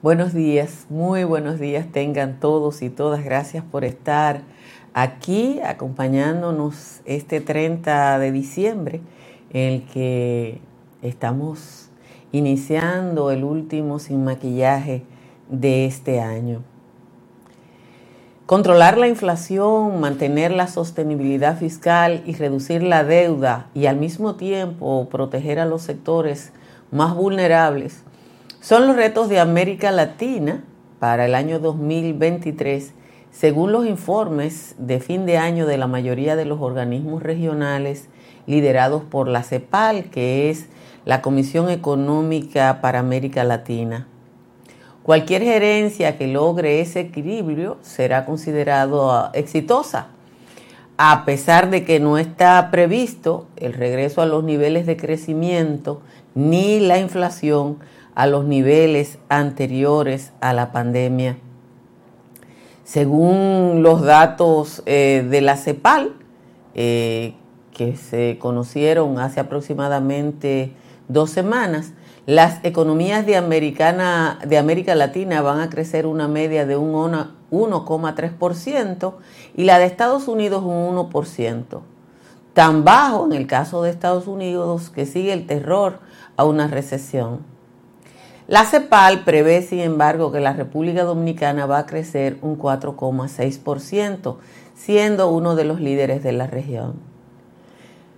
Buenos días, muy buenos días tengan todos y todas. Gracias por estar aquí acompañándonos este 30 de diciembre, en el que estamos iniciando el último sin maquillaje de este año. Controlar la inflación, mantener la sostenibilidad fiscal y reducir la deuda y al mismo tiempo proteger a los sectores más vulnerables son los retos de América Latina para el año 2023, según los informes de fin de año de la mayoría de los organismos regionales liderados por la CEPAL, que es la Comisión Económica para América Latina. Cualquier gerencia que logre ese equilibrio será considerado ah, exitosa, a pesar de que no está previsto el regreso a los niveles de crecimiento ni la inflación a los niveles anteriores a la pandemia. Según los datos eh, de la CEPAL, eh, que se conocieron hace aproximadamente dos semanas, las economías de, de América Latina van a crecer una media de un 1,3% y la de Estados Unidos un 1%. Tan bajo en el caso de Estados Unidos que sigue el terror a una recesión. La CEPAL prevé, sin embargo, que la República Dominicana va a crecer un 4,6%, siendo uno de los líderes de la región.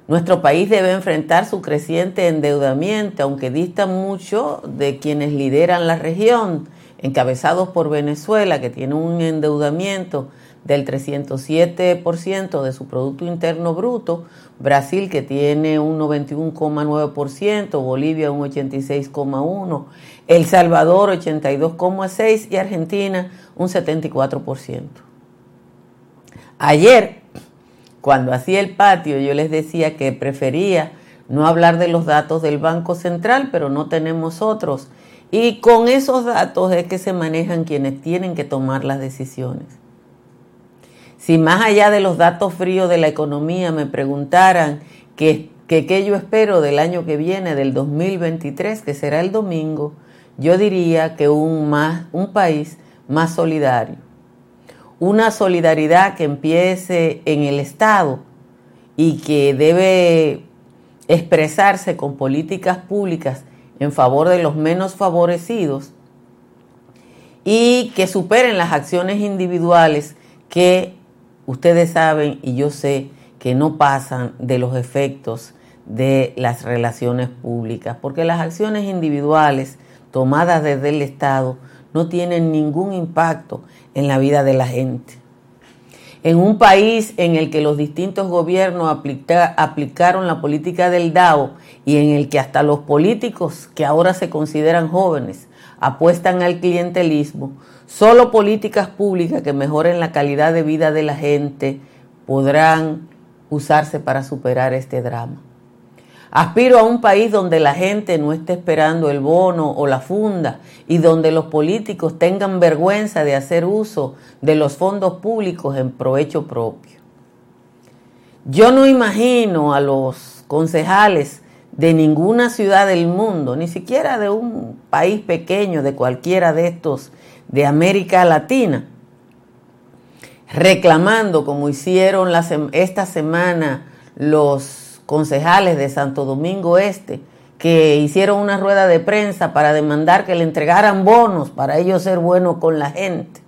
Nuestro país debe enfrentar su creciente endeudamiento, aunque dista mucho de quienes lideran la región, encabezados por Venezuela, que tiene un endeudamiento del 307% de su Producto Interno Bruto, Brasil que tiene un 91,9%, Bolivia un 86,1%, El Salvador 82,6% y Argentina un 74%. Ayer, cuando hacía el patio, yo les decía que prefería no hablar de los datos del Banco Central, pero no tenemos otros. Y con esos datos es que se manejan quienes tienen que tomar las decisiones. Si más allá de los datos fríos de la economía me preguntaran qué que, yo espero del año que viene, del 2023, que será el domingo, yo diría que un, más, un país más solidario. Una solidaridad que empiece en el Estado y que debe expresarse con políticas públicas en favor de los menos favorecidos y que superen las acciones individuales que ustedes saben y yo sé que no pasan de los efectos de las relaciones públicas, porque las acciones individuales tomadas desde el Estado no tienen ningún impacto en la vida de la gente. En un país en el que los distintos gobiernos aplicaron la política del DAO y en el que hasta los políticos que ahora se consideran jóvenes apuestan al clientelismo, Solo políticas públicas que mejoren la calidad de vida de la gente podrán usarse para superar este drama. Aspiro a un país donde la gente no esté esperando el bono o la funda y donde los políticos tengan vergüenza de hacer uso de los fondos públicos en provecho propio. Yo no imagino a los concejales de ninguna ciudad del mundo, ni siquiera de un país pequeño, de cualquiera de estos de América Latina, reclamando, como hicieron esta semana los concejales de Santo Domingo Este, que hicieron una rueda de prensa para demandar que le entregaran bonos para ellos ser buenos con la gente.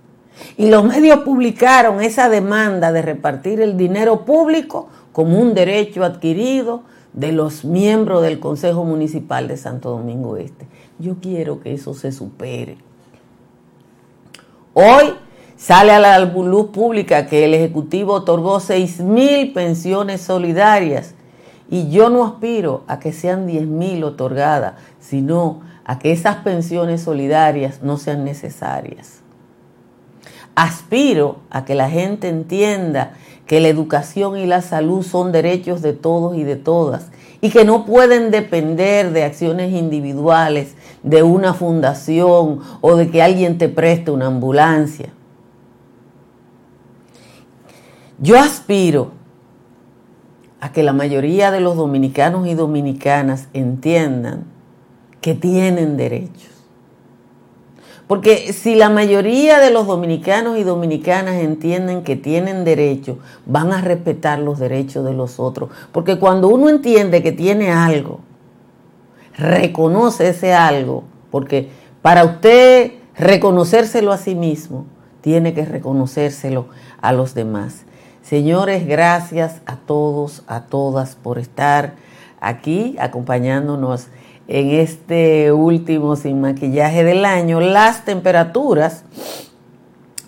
Y los medios publicaron esa demanda de repartir el dinero público como un derecho adquirido de los miembros del Consejo Municipal de Santo Domingo Este. Yo quiero que eso se supere. Hoy sale a la luz pública que el Ejecutivo otorgó 6 mil pensiones solidarias y yo no aspiro a que sean 10 mil otorgadas, sino a que esas pensiones solidarias no sean necesarias. Aspiro a que la gente entienda que la educación y la salud son derechos de todos y de todas y que no pueden depender de acciones individuales, de una fundación o de que alguien te preste una ambulancia. Yo aspiro a que la mayoría de los dominicanos y dominicanas entiendan que tienen derechos. Porque si la mayoría de los dominicanos y dominicanas entienden que tienen derecho, van a respetar los derechos de los otros. Porque cuando uno entiende que tiene algo, reconoce ese algo, porque para usted reconocérselo a sí mismo, tiene que reconocérselo a los demás. Señores, gracias a todos, a todas por estar aquí acompañándonos en este último sin maquillaje del año. Las temperaturas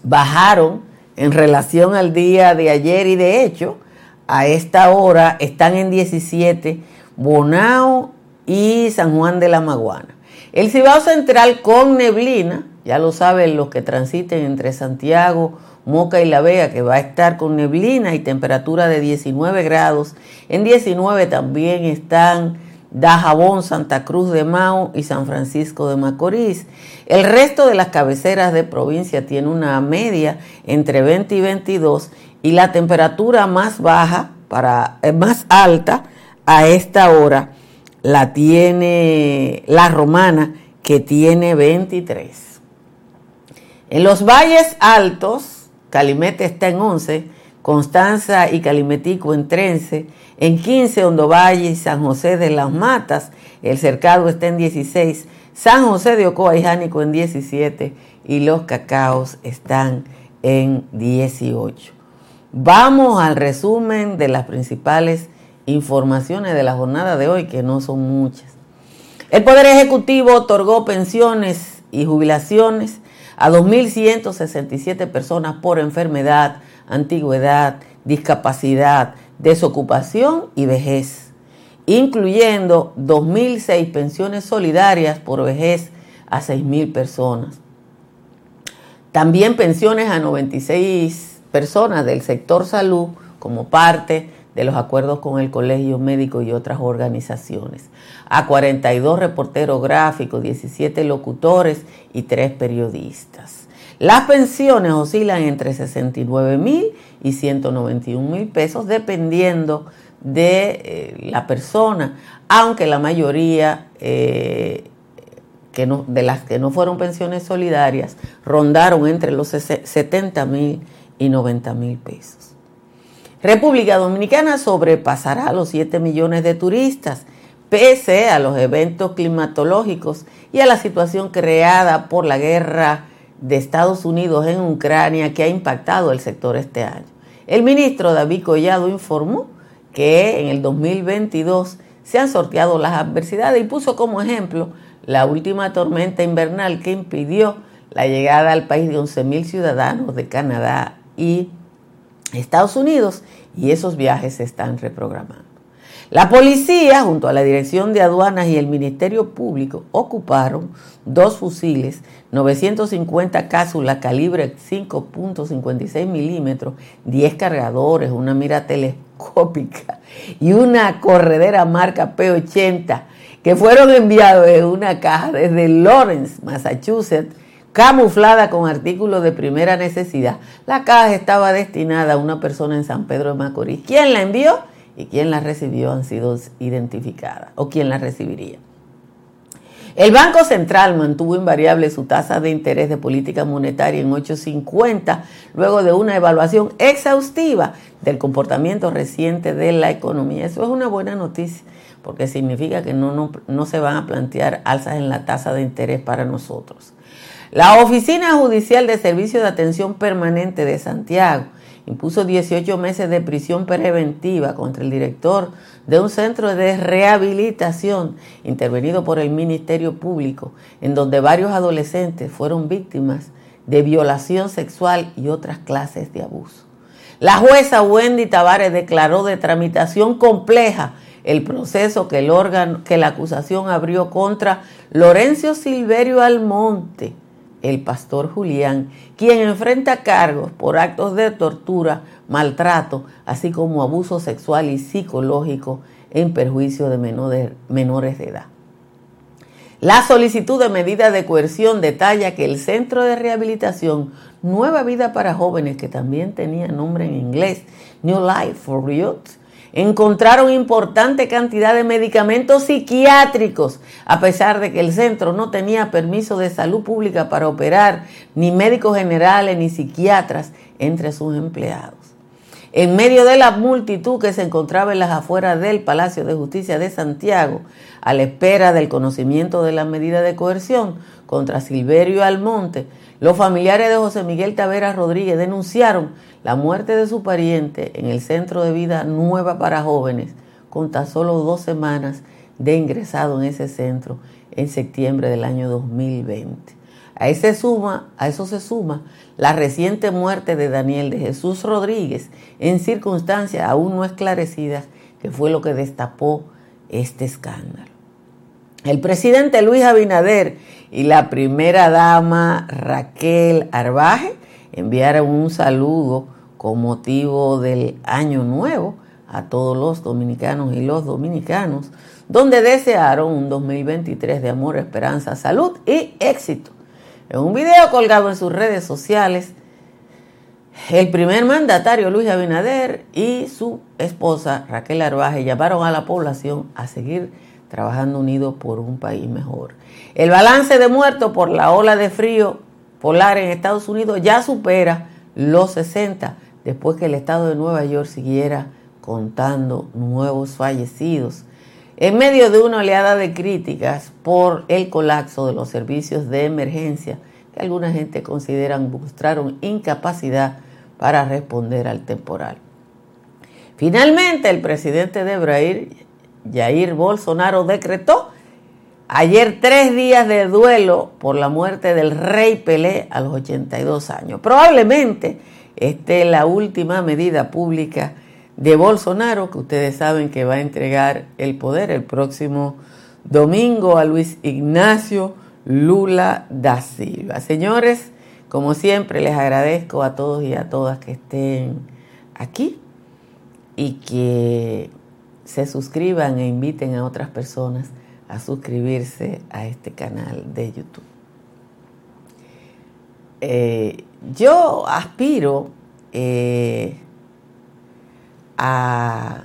bajaron en relación al día de ayer y de hecho a esta hora están en 17 Bonao y San Juan de la Maguana. El Cibao Central con neblina, ya lo saben los que transiten entre Santiago, Moca y La Vega, que va a estar con neblina y temperatura de 19 grados. En 19 también están Dajabón, Santa Cruz de Mao y San Francisco de Macorís. El resto de las cabeceras de provincia tiene una media entre 20 y 22 y la temperatura más baja, para, eh, más alta a esta hora la tiene la romana que tiene 23. En los valles altos, Calimete está en 11, Constanza y Calimetico en 13, en 15 Valle y San José de las Matas, el Cercado está en 16, San José de Ocoa y Jánico en 17 y los cacaos están en 18. Vamos al resumen de las principales informaciones de la jornada de hoy, que no son muchas. El Poder Ejecutivo otorgó pensiones y jubilaciones a 2.167 personas por enfermedad, antigüedad, discapacidad, desocupación y vejez, incluyendo 2.006 pensiones solidarias por vejez a 6.000 personas. También pensiones a 96 personas del sector salud como parte de los acuerdos con el Colegio Médico y otras organizaciones. A 42 reporteros gráficos, 17 locutores y 3 periodistas. Las pensiones oscilan entre 69 mil y 191 mil pesos dependiendo de eh, la persona, aunque la mayoría eh, que no, de las que no fueron pensiones solidarias rondaron entre los 70 mil y 90 mil pesos. República Dominicana sobrepasará los 7 millones de turistas, pese a los eventos climatológicos y a la situación creada por la guerra de Estados Unidos en Ucrania que ha impactado el sector este año. El ministro David Collado informó que en el 2022 se han sorteado las adversidades y puso como ejemplo la última tormenta invernal que impidió la llegada al país de 11.000 ciudadanos de Canadá y Estados Unidos y esos viajes se están reprogramando. La policía, junto a la Dirección de Aduanas y el Ministerio Público, ocuparon dos fusiles, 950 cápsulas calibre 5.56 milímetros, 10 cargadores, una mira telescópica y una corredera marca P80 que fueron enviados en una caja desde Lawrence, Massachusetts, camuflada con artículos de primera necesidad. La caja estaba destinada a una persona en San Pedro de Macorís. ¿Quién la envió y quién la recibió han sido identificadas o quién la recibiría? El Banco Central mantuvo invariable su tasa de interés de política monetaria en 8.50 luego de una evaluación exhaustiva del comportamiento reciente de la economía. Eso es una buena noticia porque significa que no, no, no se van a plantear alzas en la tasa de interés para nosotros. La Oficina Judicial de Servicio de Atención Permanente de Santiago impuso 18 meses de prisión preventiva contra el director de un centro de rehabilitación intervenido por el Ministerio Público, en donde varios adolescentes fueron víctimas de violación sexual y otras clases de abuso. La jueza Wendy Tavares declaró de tramitación compleja el proceso que el órgano, que la acusación abrió contra Lorenzo Silverio Almonte, el pastor Julián, quien enfrenta cargos por actos de tortura, maltrato, así como abuso sexual y psicológico en perjuicio de menores de edad. La solicitud de medida de coerción detalla que el Centro de Rehabilitación Nueva Vida para Jóvenes, que también tenía nombre en inglés, New Life for Youth, encontraron importante cantidad de medicamentos psiquiátricos, a pesar de que el centro no tenía permiso de salud pública para operar ni médicos generales ni psiquiatras entre sus empleados. En medio de la multitud que se encontraba en las afueras del Palacio de Justicia de Santiago, a la espera del conocimiento de la medida de coerción contra Silverio Almonte, los familiares de José Miguel Taveras Rodríguez denunciaron la muerte de su pariente en el Centro de Vida Nueva para Jóvenes, con tan solo dos semanas de ingresado en ese centro en septiembre del año 2020. A, suma, a eso se suma la reciente muerte de Daniel de Jesús Rodríguez en circunstancias aún no esclarecidas, que fue lo que destapó este escándalo. El presidente Luis Abinader y la primera dama Raquel Arbaje enviaron un saludo con motivo del año nuevo a todos los dominicanos y los dominicanos, donde desearon un 2023 de amor, esperanza, salud y éxito. En un video colgado en sus redes sociales, el primer mandatario Luis Abinader y su esposa Raquel Arbaje llamaron a la población a seguir trabajando unidos por un país mejor. El balance de muertos por la ola de frío polar en Estados Unidos ya supera los 60 después que el estado de Nueva York siguiera contando nuevos fallecidos. En medio de una oleada de críticas por el colapso de los servicios de emergencia, que alguna gente considera mostraron incapacidad para responder al temporal. Finalmente, el presidente de Brasil, Jair Bolsonaro, decretó ayer tres días de duelo por la muerte del rey Pelé a los 82 años. Probablemente esté la última medida pública de Bolsonaro, que ustedes saben que va a entregar el poder el próximo domingo a Luis Ignacio Lula da Silva. Señores, como siempre les agradezco a todos y a todas que estén aquí y que se suscriban e inviten a otras personas a suscribirse a este canal de YouTube. Eh, yo aspiro eh, a,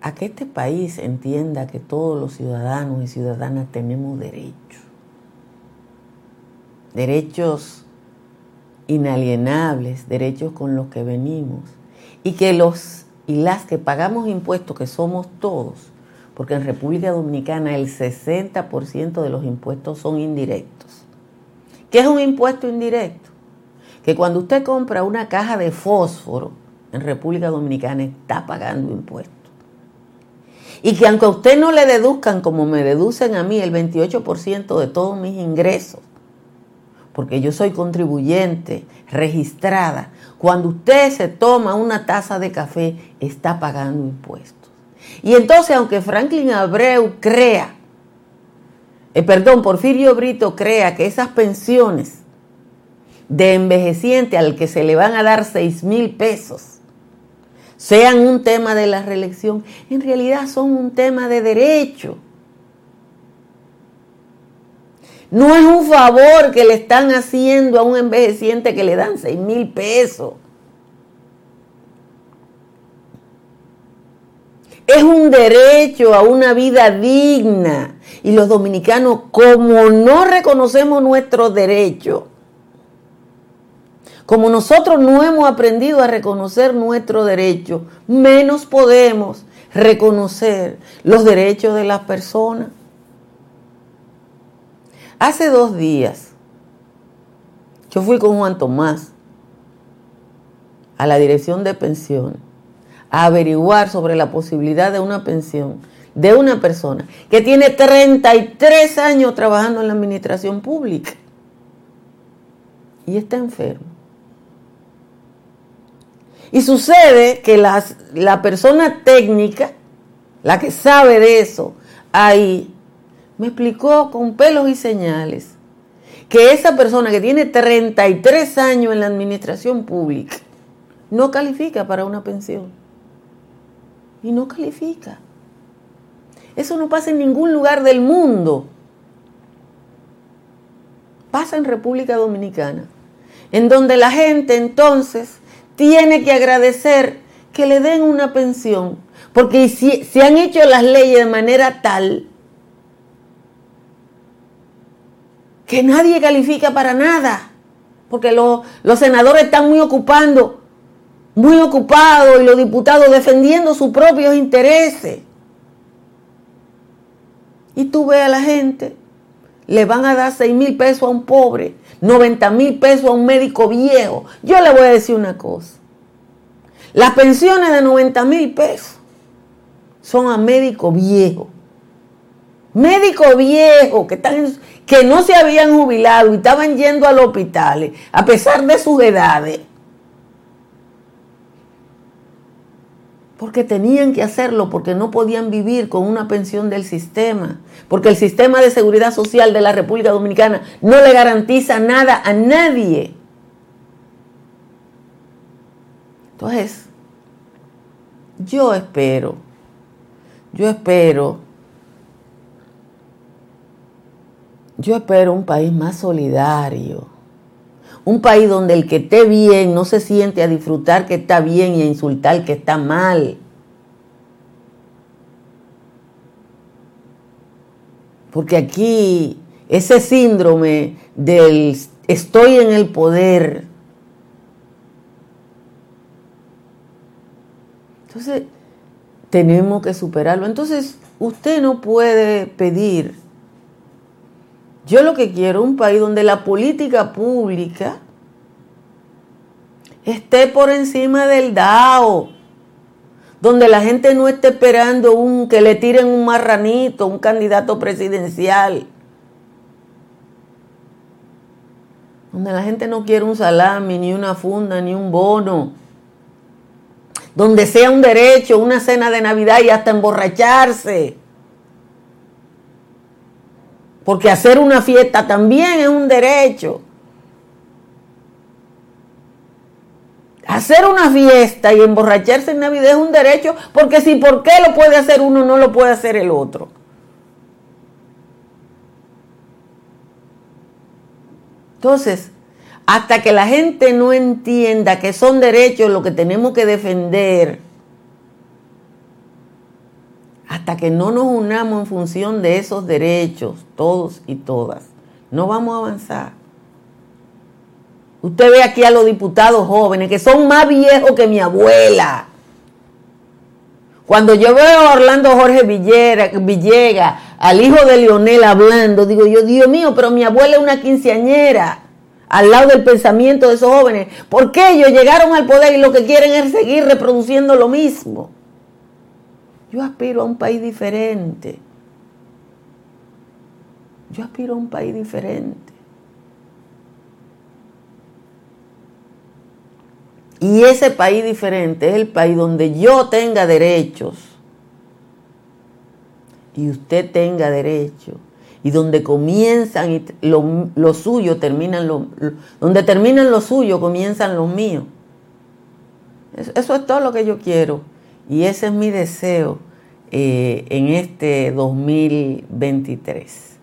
a que este país entienda que todos los ciudadanos y ciudadanas tenemos derechos. Derechos inalienables, derechos con los que venimos. Y que los y las que pagamos impuestos, que somos todos, porque en República Dominicana el 60% de los impuestos son indirectos. ¿Qué es un impuesto indirecto? Que cuando usted compra una caja de fósforo en República Dominicana está pagando impuestos. Y que aunque a usted no le deduzcan como me deducen a mí el 28% de todos mis ingresos, porque yo soy contribuyente registrada, cuando usted se toma una taza de café está pagando impuestos. Y entonces, aunque Franklin Abreu crea, eh, perdón, Porfirio Brito crea que esas pensiones de envejeciente al que se le van a dar 6 mil pesos sean un tema de la reelección, en realidad son un tema de derecho. No es un favor que le están haciendo a un envejeciente que le dan 6 mil pesos. Es un derecho a una vida digna. Y los dominicanos, como no reconocemos nuestros derechos, como nosotros no hemos aprendido a reconocer nuestros derechos, menos podemos reconocer los derechos de las personas. Hace dos días, yo fui con Juan Tomás a la dirección de pensión a averiguar sobre la posibilidad de una pensión de una persona que tiene 33 años trabajando en la administración pública y está enfermo. Y sucede que la persona técnica, la que sabe de eso, ahí me explicó con pelos y señales que esa persona que tiene 33 años en la administración pública no califica para una pensión y no califica. Eso no pasa en ningún lugar del mundo. Pasa en República Dominicana, en donde la gente entonces tiene que agradecer que le den una pensión. Porque si, se han hecho las leyes de manera tal que nadie califica para nada. Porque los, los senadores están muy ocupando, muy ocupados y los diputados defendiendo sus propios intereses. Y tú ves a la gente, le van a dar 6 mil pesos a un pobre, 90 mil pesos a un médico viejo. Yo le voy a decir una cosa. Las pensiones de 90 mil pesos son a médico viejo. Médico viejo que, que no se habían jubilado y estaban yendo a los hospitales a pesar de sus edades. Porque tenían que hacerlo, porque no podían vivir con una pensión del sistema, porque el sistema de seguridad social de la República Dominicana no le garantiza nada a nadie. Entonces, yo espero, yo espero, yo espero un país más solidario, un país donde el que esté bien no se siente a disfrutar que está bien y a insultar que está mal. Porque aquí ese síndrome del estoy en el poder. Entonces, tenemos que superarlo. Entonces, usted no puede pedir yo lo que quiero es un país donde la política pública esté por encima del DAO, donde la gente no esté esperando un, que le tiren un marranito, un candidato presidencial, donde la gente no quiere un salami, ni una funda, ni un bono, donde sea un derecho, una cena de Navidad y hasta emborracharse. Porque hacer una fiesta también es un derecho. Hacer una fiesta y emborracharse en Navidad es un derecho, porque si por qué lo puede hacer uno, no lo puede hacer el otro. Entonces, hasta que la gente no entienda que son derechos lo que tenemos que defender, que no nos unamos en función de esos derechos, todos y todas, no vamos a avanzar. Usted ve aquí a los diputados jóvenes que son más viejos que mi abuela. Cuando yo veo a Orlando Jorge Villegas, al hijo de Leonel hablando, digo yo, Dios mío, pero mi abuela es una quinceañera al lado del pensamiento de esos jóvenes. ¿Por qué ellos llegaron al poder y lo que quieren es seguir reproduciendo lo mismo? Yo aspiro a un país diferente. Yo aspiro a un país diferente. Y ese país diferente es el país donde yo tenga derechos y usted tenga derechos y donde comienzan y lo, suyo terminan lo, donde terminan lo suyo comienzan los míos. eso es todo lo que yo quiero. Y ese es mi deseo eh, en este 2023.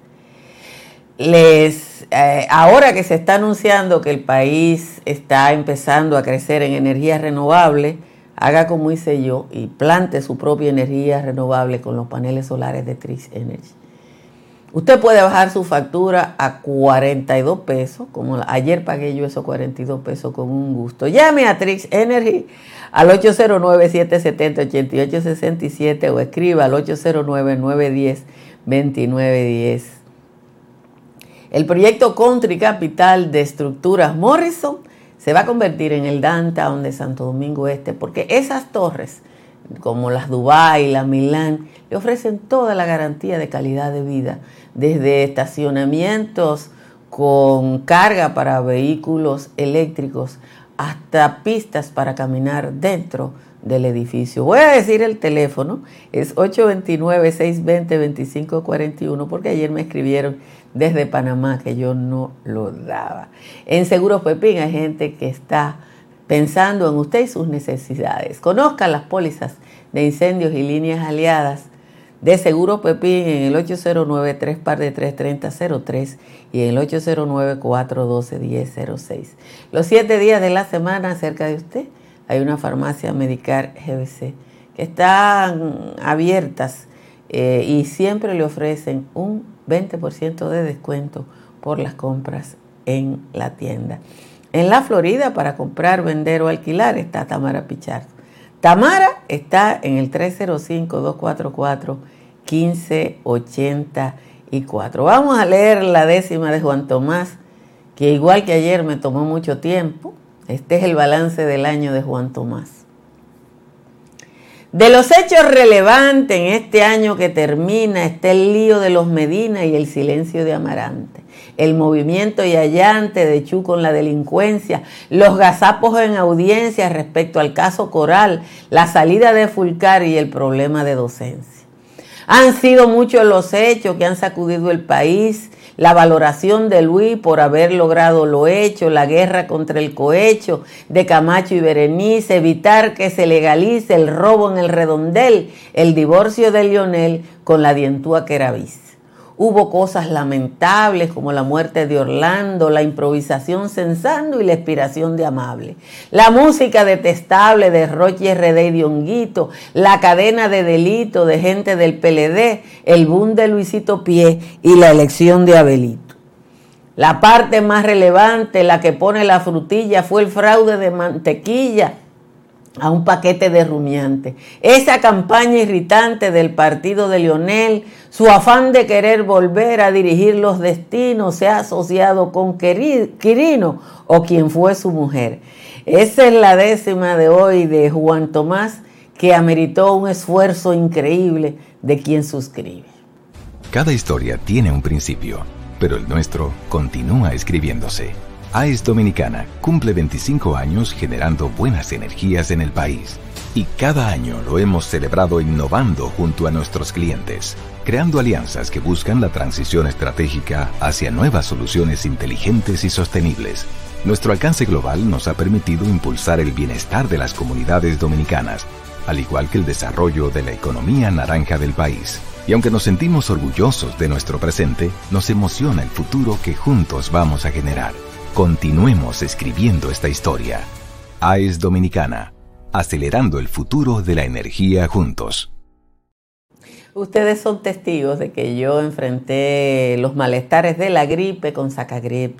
Les, eh, ahora que se está anunciando que el país está empezando a crecer en energías renovables, haga como hice yo y plante su propia energía renovable con los paneles solares de Trix Energy. Usted puede bajar su factura a 42 pesos, como ayer pagué yo esos 42 pesos con un gusto. Llame a Trix Energy al 809-770-8867 o escriba al 809-910-2910. El proyecto Country Capital de Estructuras Morrison se va a convertir en el downtown de Santo Domingo Este porque esas torres, como las Dubai, la Milán, le ofrecen toda la garantía de calidad de vida desde estacionamientos con carga para vehículos eléctricos hasta pistas para caminar dentro del edificio. Voy a decir el teléfono, es 829-620-2541, porque ayer me escribieron desde Panamá que yo no lo daba. En Seguros Pepín hay gente que está pensando en usted y sus necesidades. Conozca las pólizas de incendios y líneas aliadas de Seguro Pepín en el 809 par de 33003 y en el 809-412-1006. Los siete días de la semana cerca de usted, hay una farmacia Medicar GBC que están abiertas eh, y siempre le ofrecen un 20% de descuento por las compras en la tienda. En la Florida, para comprar, vender o alquilar, está Tamara Pichardo. Tamara está en el 305-244-1584. Vamos a leer la décima de Juan Tomás, que igual que ayer me tomó mucho tiempo. Este es el balance del año de Juan Tomás. De los hechos relevantes en este año que termina está el lío de los Medina y el silencio de Amarante, el movimiento y allante de Chu con la delincuencia, los gazapos en audiencia respecto al caso Coral, la salida de Fulcar y el problema de docencia. Han sido muchos los hechos que han sacudido el país, la valoración de Luis por haber logrado lo hecho, la guerra contra el cohecho de Camacho y Berenice, evitar que se legalice el robo en el redondel, el divorcio de Lionel con la dientúa Queravis. Hubo cosas lamentables como la muerte de Orlando, la improvisación censando y la expiración de Amable. La música detestable de Roche RD y de Honguito, la cadena de delito de gente del PLD, el boom de Luisito Pie y la elección de Abelito. La parte más relevante, la que pone la frutilla, fue el fraude de mantequilla a un paquete de rumiante. Esa campaña irritante del partido de Lionel, su afán de querer volver a dirigir los destinos, se ha asociado con Quirino o quien fue su mujer. Esa es la décima de hoy de Juan Tomás, que ameritó un esfuerzo increíble de quien suscribe. Cada historia tiene un principio, pero el nuestro continúa escribiéndose. AES Dominicana cumple 25 años generando buenas energías en el país. Y cada año lo hemos celebrado innovando junto a nuestros clientes, creando alianzas que buscan la transición estratégica hacia nuevas soluciones inteligentes y sostenibles. Nuestro alcance global nos ha permitido impulsar el bienestar de las comunidades dominicanas, al igual que el desarrollo de la economía naranja del país. Y aunque nos sentimos orgullosos de nuestro presente, nos emociona el futuro que juntos vamos a generar. Continuemos escribiendo esta historia. AES Dominicana, acelerando el futuro de la energía juntos. Ustedes son testigos de que yo enfrenté los malestares de la gripe con Sacagrip,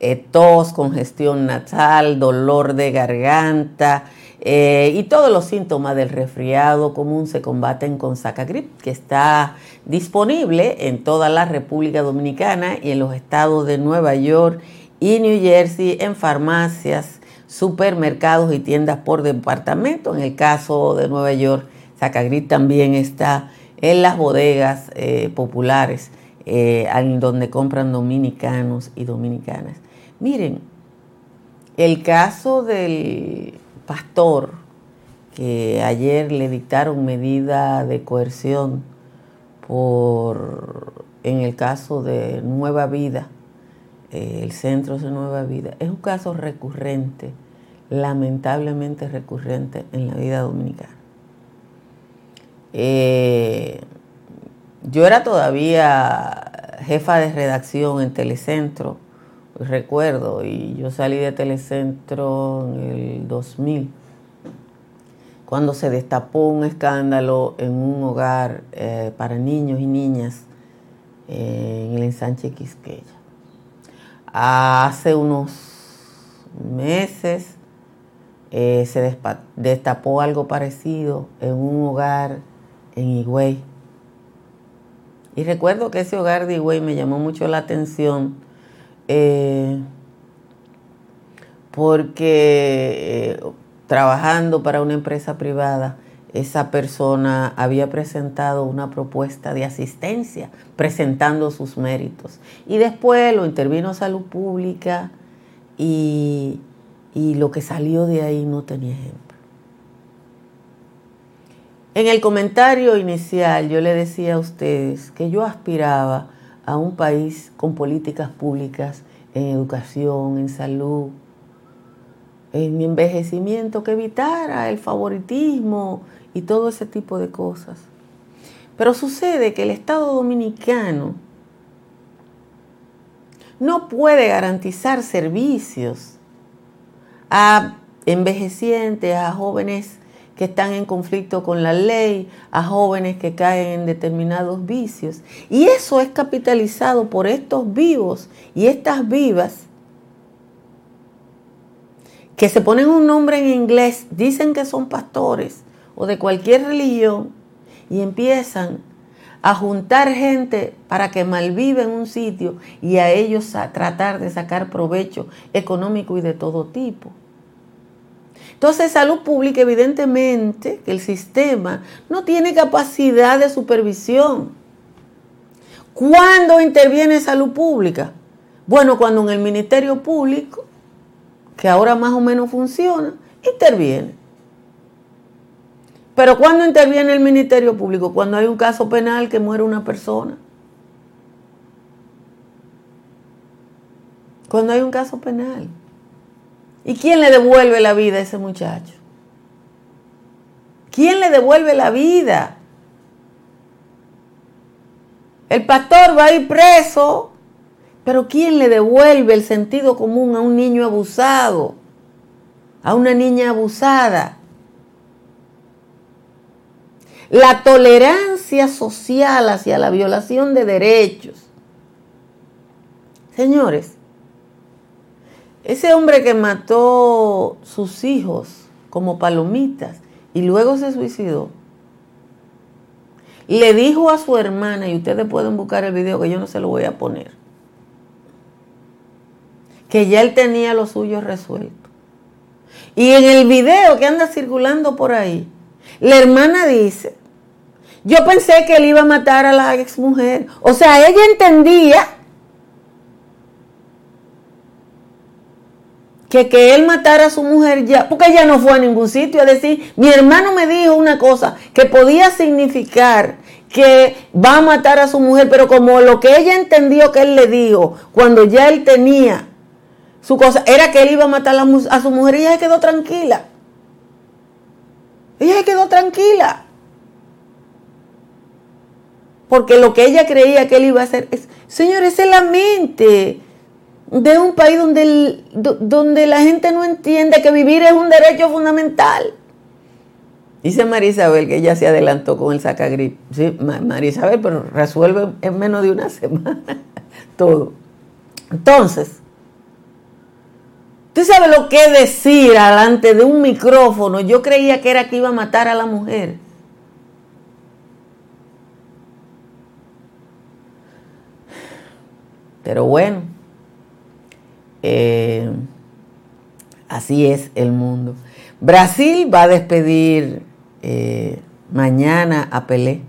eh, tos, congestión nasal, dolor de garganta eh, y todos los síntomas del resfriado común se combaten con Sacagrip, que está disponible en toda la República Dominicana y en los estados de Nueva York y New Jersey en farmacias, supermercados y tiendas por departamento. En el caso de Nueva York, Sacagrit también está en las bodegas eh, populares eh, donde compran dominicanos y dominicanas. Miren, el caso del pastor que ayer le dictaron medida de coerción por en el caso de Nueva Vida eh, el Centro de Nueva Vida, es un caso recurrente, lamentablemente recurrente en la vida dominicana. Eh, yo era todavía jefa de redacción en Telecentro, recuerdo, y yo salí de Telecentro en el 2000, cuando se destapó un escándalo en un hogar eh, para niños y niñas en el ensanche Quisqueya hace unos meses eh, se destapó algo parecido en un hogar en Higüey. Y recuerdo que ese hogar de Higüey me llamó mucho la atención eh, porque eh, trabajando para una empresa privada, esa persona había presentado una propuesta de asistencia, presentando sus méritos. Y después lo intervino Salud Pública y, lo que salió de ahí no tenía ejemplo. En el comentario inicial yo le decía a ustedes que yo aspiraba a un país con políticas públicas en educación, en salud, en envejecimiento, que evitara el favoritismo y todo ese tipo de cosas. Pero sucede que el Estado dominicano no puede garantizar servicios a envejecientes, a jóvenes que están en conflicto con la ley, a jóvenes que caen en determinados vicios. Y eso es capitalizado por estos vivos y estas vivas que se ponen un nombre en inglés, dicen que son pastores o de cualquier religión y empiezan a juntar gente para que malvive en un sitio y a ellos a tratar de sacar provecho económico y de todo tipo. Entonces, salud pública, evidentemente, que el sistema no tiene capacidad de supervisión. ¿Cuándo interviene salud pública? Bueno, cuando en el Ministerio Público, que ahora más o menos funciona, interviene. Pero ¿cuándo interviene el Ministerio Público? Cuando hay un caso penal que muere una persona. Cuando hay un caso penal. ¿Y quién le devuelve la vida a ese muchacho? ¿Quién le devuelve la vida? El pastor va a ir preso, pero ¿quién le devuelve el sentido común a un niño abusado? A una niña abusada. La tolerancia social hacia la violación de derechos. Señores, ese hombre que mató sus hijos como palomitas y luego se suicidó, le dijo a su hermana, y ustedes pueden buscar el video que yo no se lo voy a poner, que ya él tenía lo suyo resuelto. Y en el video que anda circulando por ahí, la hermana dice, yo pensé que él iba a matar a la ex mujer. O sea, ella entendía que que él matara a su mujer ya, porque ella no fue a ningún sitio a decir, mi hermano me dijo una cosa que podía significar que va a matar a su mujer, pero como lo que ella entendió que él le dijo cuando ya él tenía su cosa, era que él iba a matar a, su mujer, ella se quedó tranquila. Ella quedó tranquila. Porque lo que ella creía que él iba a hacer es, señor, esa es la mente de un país donde, donde la gente no entiende que vivir es un derecho fundamental. Dice María Isabel que ella se adelantó con el sacagrip. Sí, María Isabel, pero resuelve en menos de una semana todo. Entonces, ¿tú sabes lo que decir delante de un micrófono? Yo creía que era que iba a matar a la mujer. Pero bueno, eh, así es el mundo. Brasil va a despedir eh, mañana a Pelé,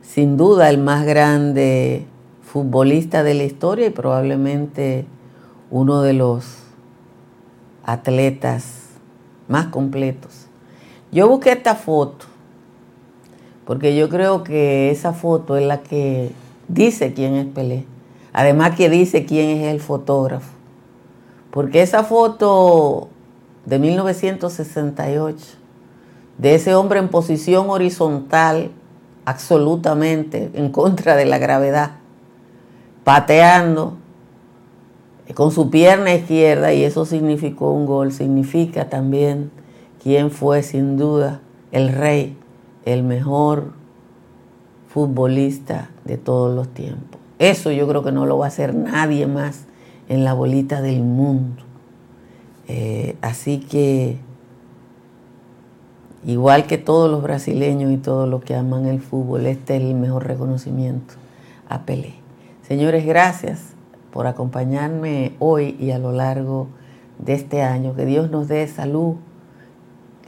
sin duda el más grande futbolista de la historia y probablemente uno de los atletas más completos. Yo busqué esta foto porque yo creo que esa foto es la que dice quién es Pelé. Además que dice quién es el fotógrafo. Porque esa foto de 1968, de ese hombre en posición horizontal, absolutamente en contra de la gravedad, pateando con su pierna izquierda, y eso significó un gol, significa también quién fue sin duda el rey, el mejor futbolista de todos los tiempos. Eso yo creo que no lo va a hacer nadie más en la bolita del mundo. Eh, así que, igual que todos los brasileños y todos los que aman el fútbol, este es el mejor reconocimiento a Pelé. Señores, gracias por acompañarme hoy y a lo largo de este año. Que Dios nos dé salud,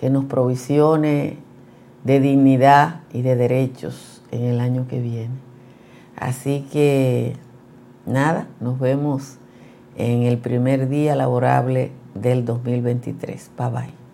que nos provisione de dignidad y de derechos en el año que viene. Así que, nada, nos vemos en el primer día laborable del 2023. Bye bye.